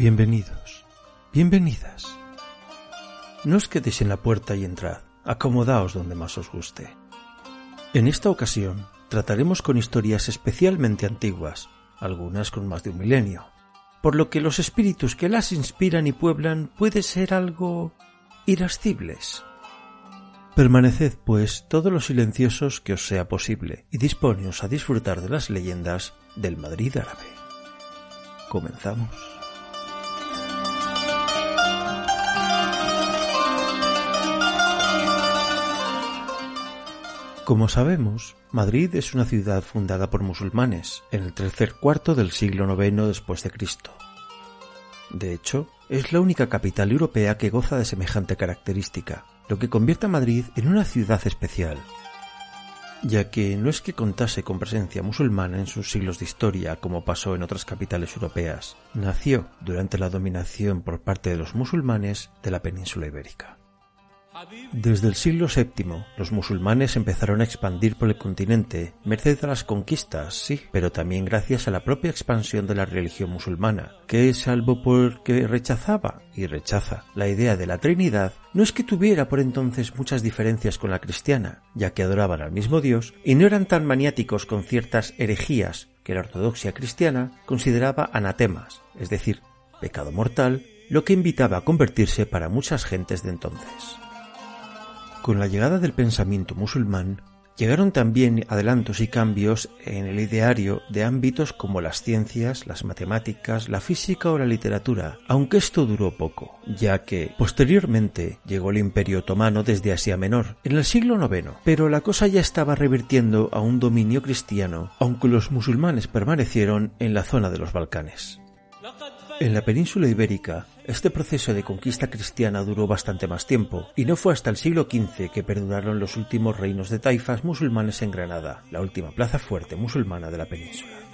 Bienvenidos, bienvenidas. No os quedéis en la puerta y entrad, acomodaos donde más os guste. En esta ocasión trataremos con historias especialmente antiguas, algunas con más de un milenio, por lo que los espíritus que las inspiran y pueblan puede ser algo irascibles. Permaneced, pues, todos los silenciosos que os sea posible y disponeos a disfrutar de las leyendas del Madrid árabe. Comenzamos. Como sabemos, Madrid es una ciudad fundada por musulmanes en el tercer cuarto del siglo IX después de Cristo. De hecho, es la única capital europea que goza de semejante característica, lo que convierte a Madrid en una ciudad especial, ya que no es que contase con presencia musulmana en sus siglos de historia como pasó en otras capitales europeas, nació durante la dominación por parte de los musulmanes de la península ibérica. Desde el siglo VII, los musulmanes empezaron a expandir por el continente, merced a las conquistas, sí, pero también gracias a la propia expansión de la religión musulmana, que, salvo porque rechazaba y rechaza la idea de la Trinidad, no es que tuviera por entonces muchas diferencias con la cristiana, ya que adoraban al mismo Dios y no eran tan maniáticos con ciertas herejías que la ortodoxia cristiana consideraba anatemas, es decir, pecado mortal, lo que invitaba a convertirse para muchas gentes de entonces. Con la llegada del pensamiento musulmán, llegaron también adelantos y cambios en el ideario de ámbitos como las ciencias, las matemáticas, la física o la literatura, aunque esto duró poco, ya que posteriormente llegó el Imperio Otomano desde Asia Menor, en el siglo IX, pero la cosa ya estaba revirtiendo a un dominio cristiano, aunque los musulmanes permanecieron en la zona de los Balcanes. En la península ibérica, este proceso de conquista cristiana duró bastante más tiempo, y no fue hasta el siglo XV que perduraron los últimos reinos de taifas musulmanes en Granada, la última plaza fuerte musulmana de la península.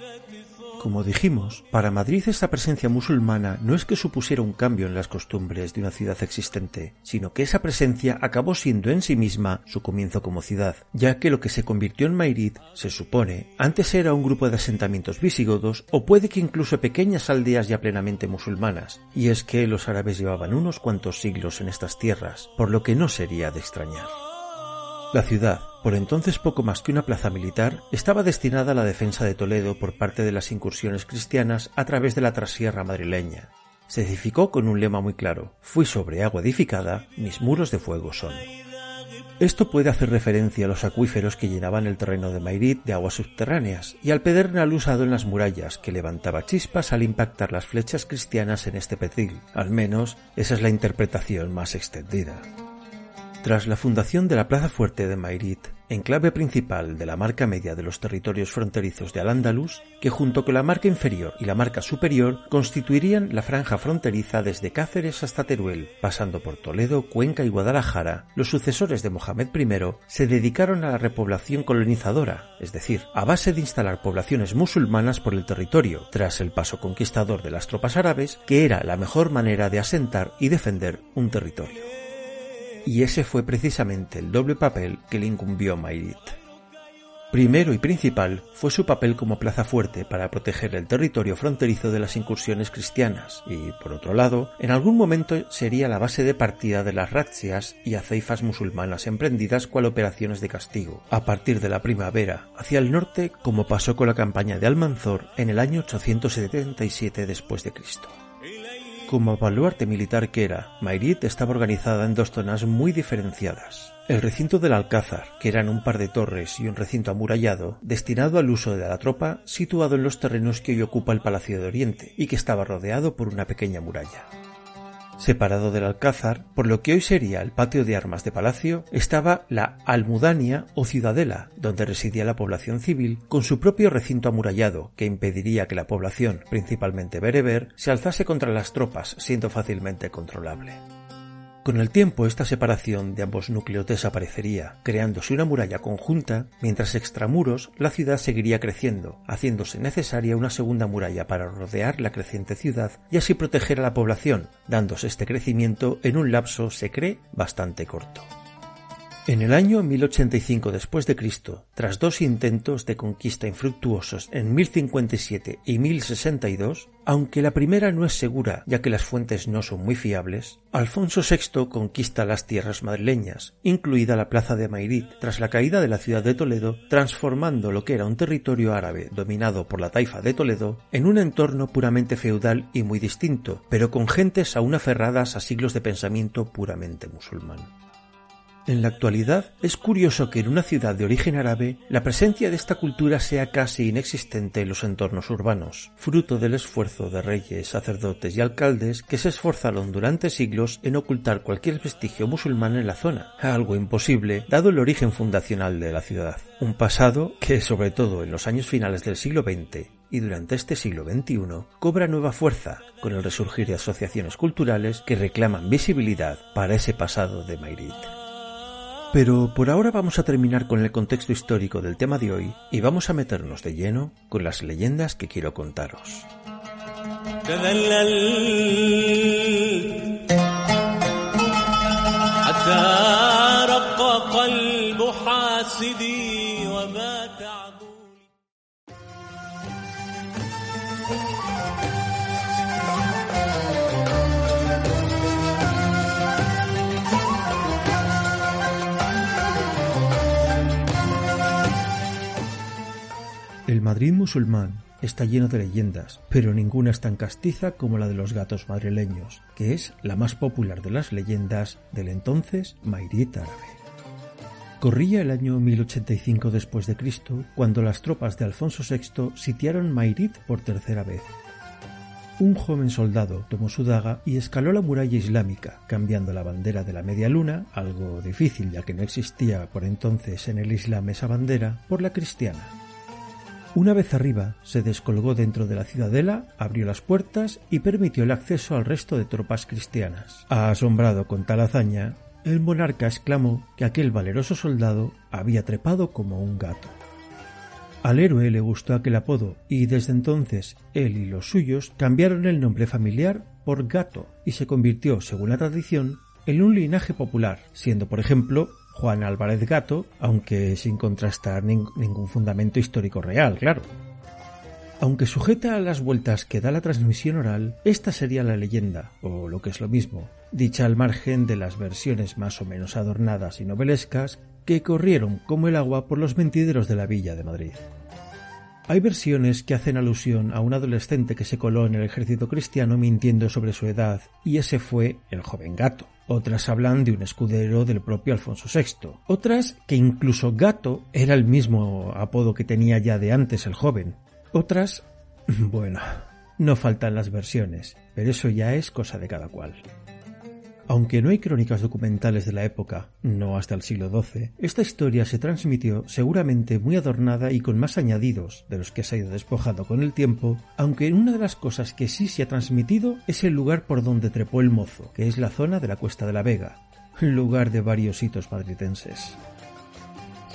Como dijimos, para Madrid esta presencia musulmana no es que supusiera un cambio en las costumbres de una ciudad existente, sino que esa presencia acabó siendo en sí misma su comienzo como ciudad, ya que lo que se convirtió en Mairit, se supone, antes era un grupo de asentamientos visigodos o puede que incluso pequeñas aldeas ya plenamente musulmanas, y es que los árabes llevaban unos cuantos siglos en estas tierras, por lo que no sería de extrañar. La ciudad, por entonces poco más que una plaza militar, estaba destinada a la defensa de Toledo por parte de las incursiones cristianas a través de la trasierra madrileña. Se edificó con un lema muy claro, fui sobre agua edificada, mis muros de fuego son. Esto puede hacer referencia a los acuíferos que llenaban el terreno de Mairit de aguas subterráneas y al pedernal usado en las murallas que levantaba chispas al impactar las flechas cristianas en este petril. Al menos esa es la interpretación más extendida. Tras la fundación de la Plaza Fuerte de Mairit, enclave principal de la marca media de los territorios fronterizos de Al-Ándalus, que junto con la marca inferior y la marca superior constituirían la franja fronteriza desde Cáceres hasta Teruel, pasando por Toledo, Cuenca y Guadalajara, los sucesores de Mohamed I se dedicaron a la repoblación colonizadora, es decir, a base de instalar poblaciones musulmanas por el territorio, tras el paso conquistador de las tropas árabes, que era la mejor manera de asentar y defender un territorio y ese fue precisamente el doble papel que le incumbió a Mairit. Primero y principal fue su papel como plaza fuerte para proteger el territorio fronterizo de las incursiones cristianas y, por otro lado, en algún momento sería la base de partida de las razzias y aceifas musulmanas emprendidas cual operaciones de castigo, a partir de la primavera hacia el norte como pasó con la campaña de Almanzor en el año 877 después de Cristo. Como baluarte militar que era, Mairit estaba organizada en dos zonas muy diferenciadas. El recinto del Alcázar, que eran un par de torres y un recinto amurallado, destinado al uso de la tropa, situado en los terrenos que hoy ocupa el Palacio de Oriente y que estaba rodeado por una pequeña muralla. Separado del alcázar, por lo que hoy sería el patio de armas de palacio, estaba la almudania o ciudadela, donde residía la población civil, con su propio recinto amurallado, que impediría que la población, principalmente bereber, se alzase contra las tropas, siendo fácilmente controlable. Con el tiempo esta separación de ambos núcleos desaparecería, creándose una muralla conjunta, mientras extramuros la ciudad seguiría creciendo, haciéndose necesaria una segunda muralla para rodear la creciente ciudad y así proteger a la población, dándose este crecimiento en un lapso, se cree, bastante corto. En el año 1085 después de Cristo, tras dos intentos de conquista infructuosos en 1057 y 1062, aunque la primera no es segura ya que las fuentes no son muy fiables, Alfonso VI conquista las tierras madrileñas, incluida la plaza de Mairit, tras la caída de la ciudad de Toledo, transformando lo que era un territorio árabe dominado por la taifa de Toledo en un entorno puramente feudal y muy distinto, pero con gentes aún aferradas a siglos de pensamiento puramente musulmán. En la actualidad es curioso que en una ciudad de origen árabe la presencia de esta cultura sea casi inexistente en los entornos urbanos, fruto del esfuerzo de reyes, sacerdotes y alcaldes que se esforzaron durante siglos en ocultar cualquier vestigio musulmán en la zona, algo imposible dado el origen fundacional de la ciudad. Un pasado que, sobre todo en los años finales del siglo XX, y durante este siglo XXI cobra nueva fuerza con el resurgir de asociaciones culturales que reclaman visibilidad para ese pasado de Mairit. Pero por ahora vamos a terminar con el contexto histórico del tema de hoy y vamos a meternos de lleno con las leyendas que quiero contaros. El Madrid musulmán está lleno de leyendas, pero ninguna es tan castiza como la de los gatos madrileños, que es la más popular de las leyendas del entonces Mairit árabe. Corría el año 1085 después de Cristo cuando las tropas de Alfonso VI sitiaron Mairit por tercera vez. Un joven soldado tomó su daga y escaló la muralla islámica, cambiando la bandera de la media luna, algo difícil ya que no existía por entonces en el Islam esa bandera, por la cristiana. Una vez arriba, se descolgó dentro de la ciudadela, abrió las puertas y permitió el acceso al resto de tropas cristianas. Asombrado con tal hazaña, el monarca exclamó que aquel valeroso soldado había trepado como un gato. Al héroe le gustó aquel apodo y desde entonces él y los suyos cambiaron el nombre familiar por Gato y se convirtió, según la tradición, en un linaje popular, siendo por ejemplo Juan Álvarez Gato, aunque sin contrastar ningún fundamento histórico real, claro. Aunque sujeta a las vueltas que da la transmisión oral, esta sería la leyenda, o lo que es lo mismo, dicha al margen de las versiones más o menos adornadas y novelescas que corrieron como el agua por los mentideros de la villa de Madrid. Hay versiones que hacen alusión a un adolescente que se coló en el ejército cristiano mintiendo sobre su edad, y ese fue el joven gato. Otras hablan de un escudero del propio Alfonso VI. Otras que incluso Gato era el mismo apodo que tenía ya de antes el joven. Otras, bueno, no faltan las versiones, pero eso ya es cosa de cada cual. Aunque no hay crónicas documentales de la época, no hasta el siglo XII, esta historia se transmitió seguramente muy adornada y con más añadidos de los que se ha ido despojando con el tiempo, aunque una de las cosas que sí se ha transmitido es el lugar por donde trepó el mozo, que es la zona de la Cuesta de la Vega, lugar de varios hitos madridenses.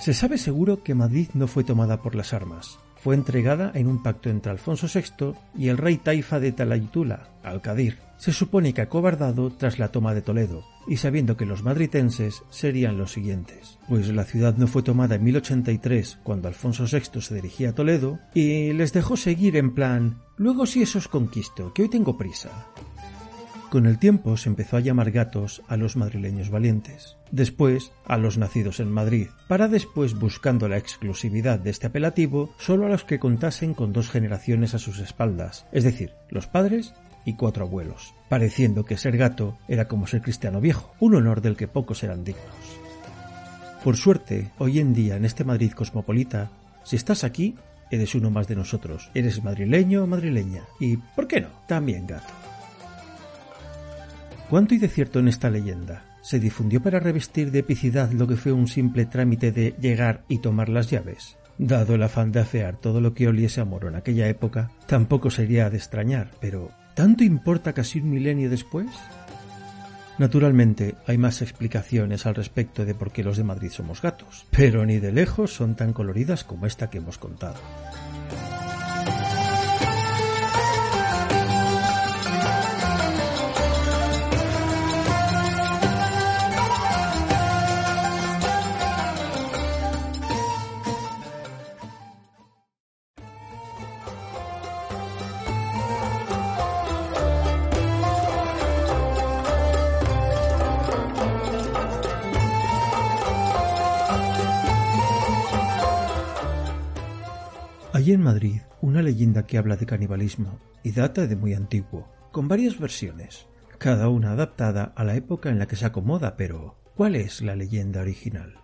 Se sabe seguro que Madrid no fue tomada por las armas, fue entregada en un pacto entre Alfonso VI y el rey taifa de Talaytula, Alcadir. Se supone que acobardado tras la toma de Toledo, y sabiendo que los madritenses serían los siguientes. Pues la ciudad no fue tomada en 1083, cuando Alfonso VI se dirigía a Toledo, y les dejó seguir en plan, luego si eso os conquisto, que hoy tengo prisa. Con el tiempo se empezó a llamar gatos a los madrileños valientes, después a los nacidos en Madrid, para después, buscando la exclusividad de este apelativo, solo a los que contasen con dos generaciones a sus espaldas, es decir, los padres y cuatro abuelos, pareciendo que ser gato era como ser cristiano viejo, un honor del que pocos eran dignos. Por suerte, hoy en día en este Madrid cosmopolita, si estás aquí, eres uno más de nosotros, eres madrileño o madrileña, y, ¿por qué no?, también gato. ¿Cuánto hay de cierto en esta leyenda? ¿Se difundió para revestir de epicidad lo que fue un simple trámite de llegar y tomar las llaves? Dado el afán de afear todo lo que oliese a moro en aquella época, tampoco sería de extrañar, pero ¿tanto importa casi un milenio después? Naturalmente, hay más explicaciones al respecto de por qué los de Madrid somos gatos, pero ni de lejos son tan coloridas como esta que hemos contado. Hay en Madrid una leyenda que habla de canibalismo y data de muy antiguo, con varias versiones, cada una adaptada a la época en la que se acomoda, pero ¿cuál es la leyenda original?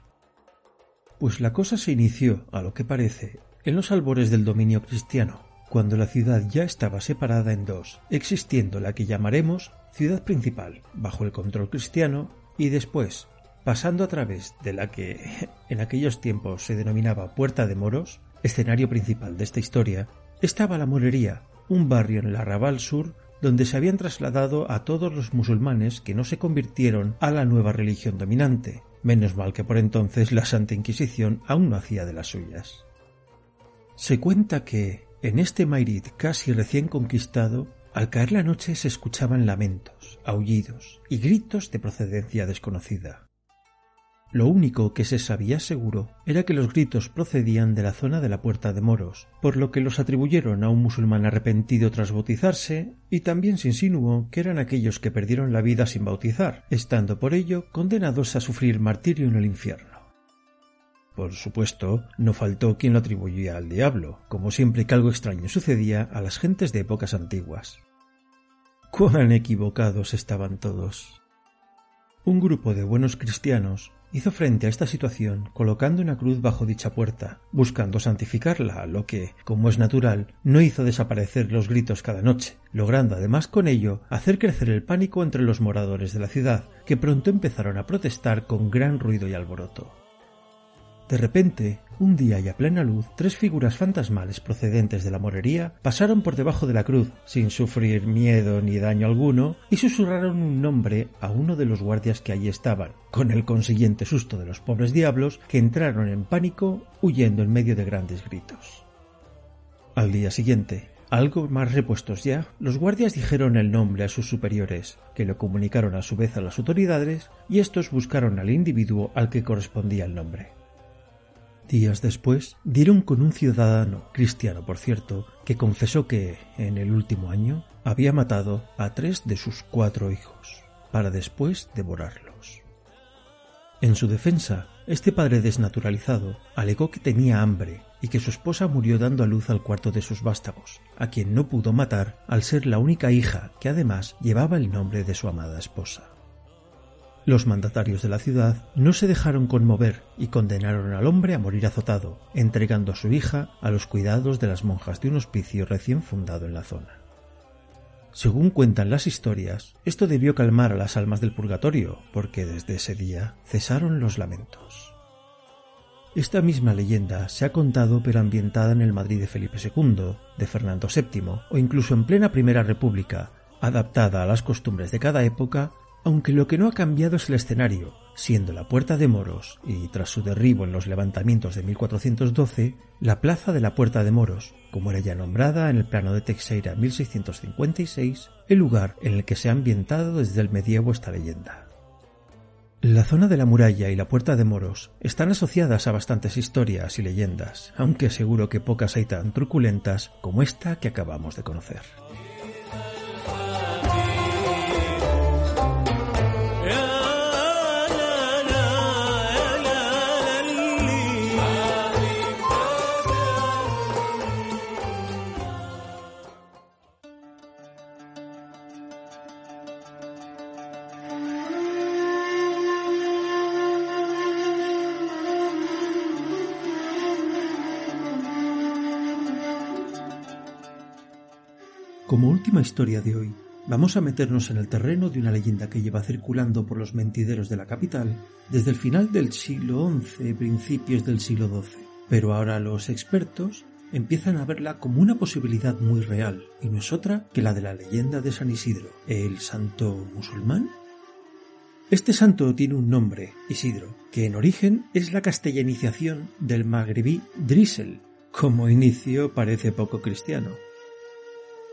Pues la cosa se inició, a lo que parece, en los albores del dominio cristiano, cuando la ciudad ya estaba separada en dos, existiendo la que llamaremos ciudad principal, bajo el control cristiano, y después, pasando a través de la que en aquellos tiempos se denominaba Puerta de Moros, escenario principal de esta historia, estaba la Morería, un barrio en el arrabal sur donde se habían trasladado a todos los musulmanes que no se convirtieron a la nueva religión dominante, menos mal que por entonces la Santa Inquisición aún no hacía de las suyas. Se cuenta que, en este Mairit casi recién conquistado, al caer la noche se escuchaban lamentos, aullidos y gritos de procedencia desconocida. Lo único que se sabía seguro era que los gritos procedían de la zona de la Puerta de Moros, por lo que los atribuyeron a un musulmán arrepentido tras bautizarse, y también se insinuó que eran aquellos que perdieron la vida sin bautizar, estando por ello condenados a sufrir martirio en el infierno. Por supuesto, no faltó quien lo atribuía al diablo, como siempre que algo extraño sucedía a las gentes de épocas antiguas. Cuán equivocados estaban todos. Un grupo de buenos cristianos hizo frente a esta situación colocando una cruz bajo dicha puerta, buscando santificarla, lo que, como es natural, no hizo desaparecer los gritos cada noche, logrando además con ello hacer crecer el pánico entre los moradores de la ciudad, que pronto empezaron a protestar con gran ruido y alboroto. De repente, un día y a plena luz, tres figuras fantasmales procedentes de la morería pasaron por debajo de la cruz, sin sufrir miedo ni daño alguno, y susurraron un nombre a uno de los guardias que allí estaban, con el consiguiente susto de los pobres diablos que entraron en pánico, huyendo en medio de grandes gritos. Al día siguiente, algo más repuestos ya, los guardias dijeron el nombre a sus superiores, que lo comunicaron a su vez a las autoridades, y estos buscaron al individuo al que correspondía el nombre. Días después dieron con un ciudadano, cristiano por cierto, que confesó que, en el último año, había matado a tres de sus cuatro hijos, para después devorarlos. En su defensa, este padre desnaturalizado alegó que tenía hambre y que su esposa murió dando a luz al cuarto de sus vástagos, a quien no pudo matar al ser la única hija que además llevaba el nombre de su amada esposa. Los mandatarios de la ciudad no se dejaron conmover y condenaron al hombre a morir azotado, entregando a su hija a los cuidados de las monjas de un hospicio recién fundado en la zona. Según cuentan las historias, esto debió calmar a las almas del purgatorio, porque desde ese día cesaron los lamentos. Esta misma leyenda se ha contado pero ambientada en el Madrid de Felipe II, de Fernando VII o incluso en plena Primera República, adaptada a las costumbres de cada época aunque lo que no ha cambiado es el escenario, siendo la Puerta de Moros y, tras su derribo en los levantamientos de 1412, la Plaza de la Puerta de Moros, como era ya nombrada en el plano de Teixeira 1656, el lugar en el que se ha ambientado desde el medievo esta leyenda. La zona de la muralla y la Puerta de Moros están asociadas a bastantes historias y leyendas, aunque seguro que pocas hay tan truculentas como esta que acabamos de conocer. Última historia de hoy, vamos a meternos en el terreno de una leyenda que lleva circulando por los mentideros de la capital desde el final del siglo XI principios del siglo XII. Pero ahora los expertos empiezan a verla como una posibilidad muy real, y no es otra que la de la leyenda de San Isidro, el santo musulmán. Este santo tiene un nombre, Isidro, que en origen es la castellanización del magrebí Drisel. Como inicio parece poco cristiano.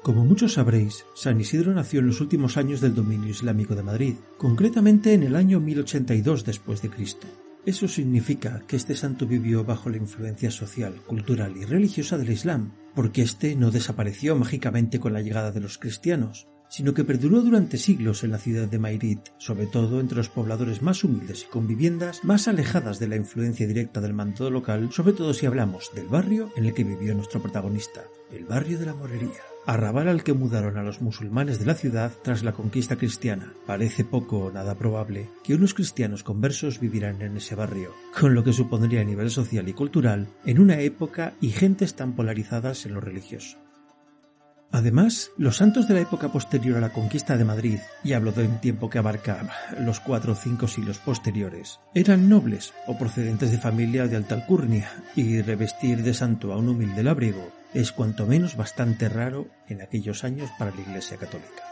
Como muchos sabréis, San Isidro nació en los últimos años del dominio islámico de Madrid, concretamente en el año 1082 después de Cristo. Eso significa que este santo vivió bajo la influencia social, cultural y religiosa del Islam, porque éste no desapareció mágicamente con la llegada de los cristianos, sino que perduró durante siglos en la ciudad de Mairit, sobre todo entre los pobladores más humildes y con viviendas más alejadas de la influencia directa del mando local, sobre todo si hablamos del barrio en el que vivió nuestro protagonista, el barrio de la Morería arrabal al que mudaron a los musulmanes de la ciudad tras la conquista cristiana. Parece poco o nada probable que unos cristianos conversos vivieran en ese barrio, con lo que supondría a nivel social y cultural en una época y gentes tan polarizadas en lo religioso. Además, los santos de la época posterior a la conquista de Madrid, y hablo de un tiempo que abarca los cuatro o cinco siglos posteriores, eran nobles o procedentes de familia de alta alcurnia, y revestir de santo a un humilde labriego es cuanto menos bastante raro en aquellos años para la Iglesia Católica.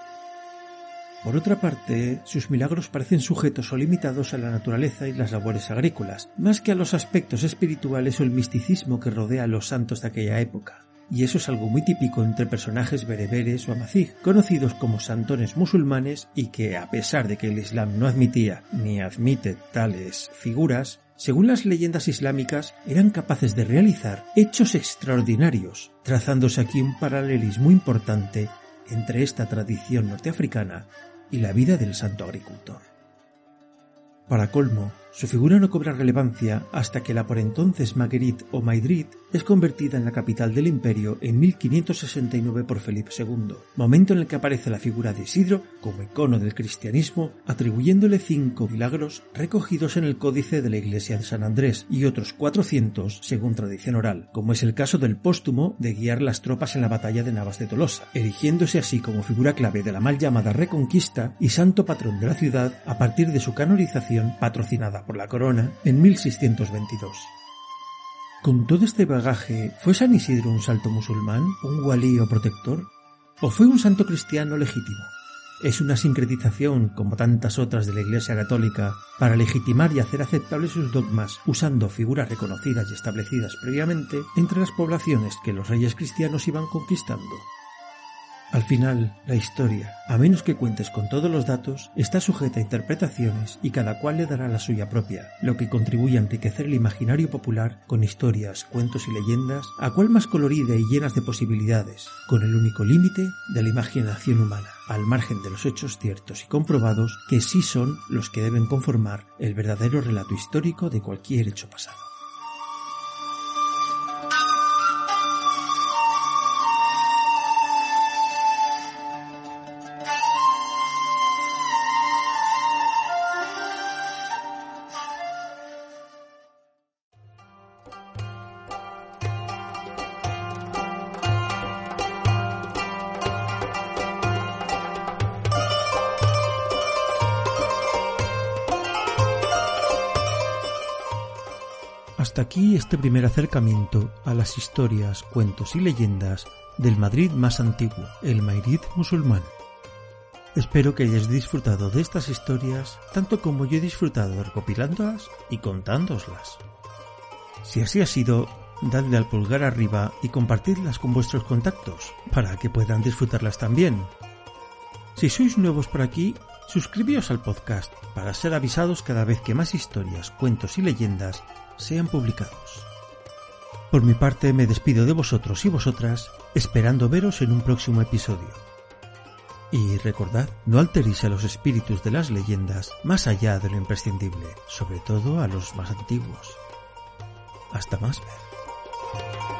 Por otra parte, sus milagros parecen sujetos o limitados a la naturaleza y las labores agrícolas, más que a los aspectos espirituales o el misticismo que rodea a los santos de aquella época. Y eso es algo muy típico entre personajes bereberes o amazigh, conocidos como santones musulmanes y que, a pesar de que el Islam no admitía ni admite tales figuras, según las leyendas islámicas, eran capaces de realizar hechos extraordinarios, trazándose aquí un paralelismo importante entre esta tradición norteafricana y la vida del santo agricultor. Para colmo, su figura no cobra relevancia hasta que la por entonces Marguerite o Maidrit es convertida en la capital del imperio en 1569 por Felipe II, momento en el que aparece la figura de Isidro como icono del cristianismo, atribuyéndole cinco milagros recogidos en el códice de la iglesia de San Andrés y otros 400 según tradición oral, como es el caso del póstumo de guiar las tropas en la batalla de Navas de Tolosa, erigiéndose así como figura clave de la mal llamada Reconquista y santo patrón de la ciudad a partir de su canonización patrocinada por la corona en 1622. Con todo este bagaje, ¿fue San Isidro un salto musulmán, un walí o protector? ¿O fue un santo cristiano legítimo? Es una sincretización, como tantas otras de la Iglesia Católica, para legitimar y hacer aceptables sus dogmas, usando figuras reconocidas y establecidas previamente entre las poblaciones que los reyes cristianos iban conquistando. Al final, la historia, a menos que cuentes con todos los datos, está sujeta a interpretaciones y cada cual le dará la suya propia, lo que contribuye a enriquecer el imaginario popular con historias, cuentos y leyendas, a cual más colorida y llenas de posibilidades, con el único límite de la imaginación humana, al margen de los hechos ciertos y comprobados que sí son los que deben conformar el verdadero relato histórico de cualquier hecho pasado. Hasta aquí este primer acercamiento a las historias, cuentos y leyendas del Madrid más antiguo, el Mairid musulmán. Espero que hayáis disfrutado de estas historias tanto como yo he disfrutado recopilándolas y contándooslas. Si así ha sido, dadle al pulgar arriba y compartidlas con vuestros contactos para que puedan disfrutarlas también. Si sois nuevos por aquí, suscribíos al podcast para ser avisados cada vez que más historias, cuentos y leyendas sean publicados. Por mi parte me despido de vosotros y vosotras, esperando veros en un próximo episodio. Y recordad, no alteréis a los espíritus de las leyendas más allá de lo imprescindible, sobre todo a los más antiguos. Hasta más ver.